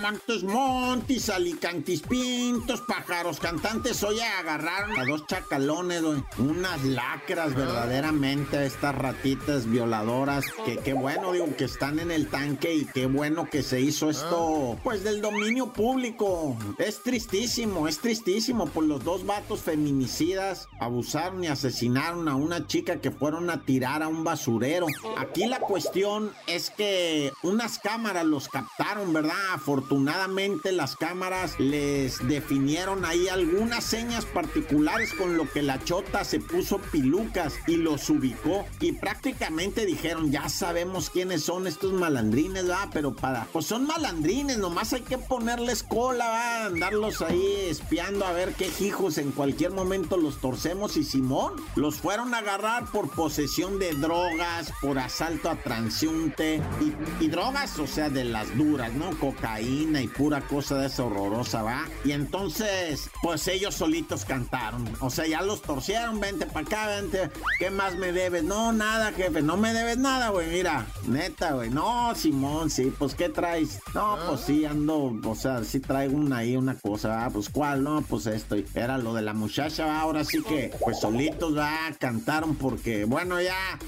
Montes Montis, Alicantis Pintos, pájaros cantantes. Hoy agarraron a dos chacalones, güey. Unas lacras verdaderamente, estas ratitas violadoras. Que qué bueno, digo, que están en el tanque y qué bueno que se hizo esto, pues del dominio público. Es tristísimo, es tristísimo, pues los dos vatos feminicidas abusaron y asesinaron a una chica que fueron a tirar a un basurero. Aquí la cuestión es que unas cámaras los captaron, ¿verdad? Afortunadamente las cámaras les definieron ahí algunas señas particulares con lo que la chota se puso pilucas y los ubicó y prácticamente dijeron, ya sabemos quiénes son estos malandrines, ¿verdad? Pero para, pues son malandrines, nomás hay que ponerles cola, ¿va? Andarlos ahí espiando a ver qué hijos en cualquier momento los torcemos y Simón los fueron a agarrar por posesión de drogas, por asalto a transiunte y, y drogas, o sea, de las duras, ¿no? Cocaína y pura cosa de esa horrorosa, ¿va? Y entonces, pues ellos solitos cantaron. O sea, ya los torcieron, vente para acá, vente. ¿Qué más me debes? No, nada, jefe, no me debes nada, güey, mira. Neta, güey. No, Simón, sí, pues ¿qué traes? No, pues sí, ando, o sea, sí traigo una ahí, una cosa, ah, pues ¿cuál? No, pues esto. Era lo de la muchacha, ¿va? ahora sí que, pues solitos, va, cantaron porque, bueno, ya.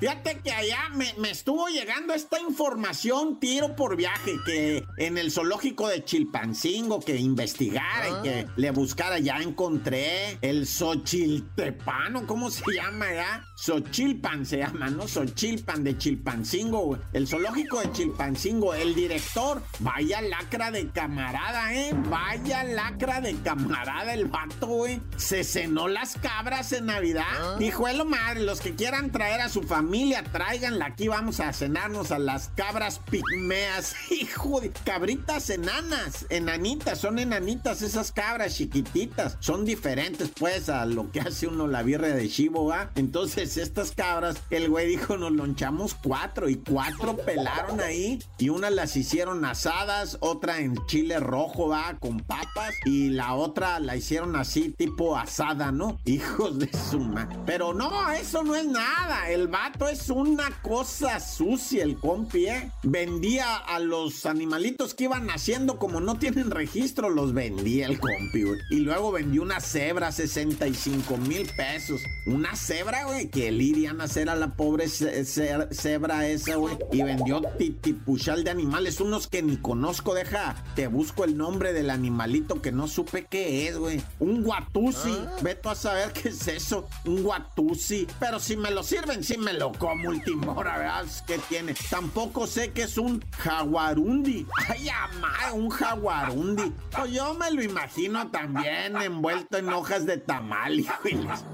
Fíjate que allá me, me estuvo llegando esta información tiro por viaje que en el zoológico de Chilpancingo que investigara y que le buscara ya encontré el Xochiltepano, ¿cómo se llama ya? Xochilpan se llama, ¿no? Xochilpan de Chilpancingo, güey. El zoológico de Chilpancingo, el director, vaya lacra de camarada, ¿eh? Vaya lacra de camarada el vato, güey. Se cenó las cabras en Navidad. Dijo, es lo madre, los que quieran traer a su familia, tráiganla. Aquí vamos a cenarnos a las cabras pigmeas. Hijo de cabritas enanas, enanitas, son enanitas esas cabras chiquititas. Son diferentes, pues, a lo que hace uno la birria de chivo, ¿va? Entonces, estas cabras, el güey dijo, nos lonchamos cuatro y cuatro pelaron ahí y una las hicieron asadas, otra en chile rojo, va, con papas y la otra la hicieron así, tipo asada, ¿no? Hijos de su madre. Pero no, eso no es nada. El vato es una cosa sucia, el compi, ¿eh? Vendía a los animalitos que iban naciendo, como no tienen registro, los vendía el compi, güey. Y luego vendió una cebra, 65 mil pesos. Una cebra, güey, que le irían a la pobre ce- ce- cebra esa, güey. Y vendió titipuchal de animales, unos que ni conozco, deja. Te busco el nombre del animalito que no supe qué es, güey. Un guatusi. Veto a saber qué es eso. Un guatusi. Pero si me lo sirven, si me lo como ultimora, ¿verdad? ¿Qué tiene? Tampoco sé que es un jaguarundi. Ay, amá, un jaguarundi. Pues yo me lo imagino también envuelto en hojas de tamal,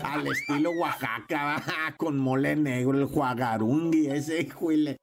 al estilo Oaxaca, con mole negro, el jaguarundi, ese, híjole.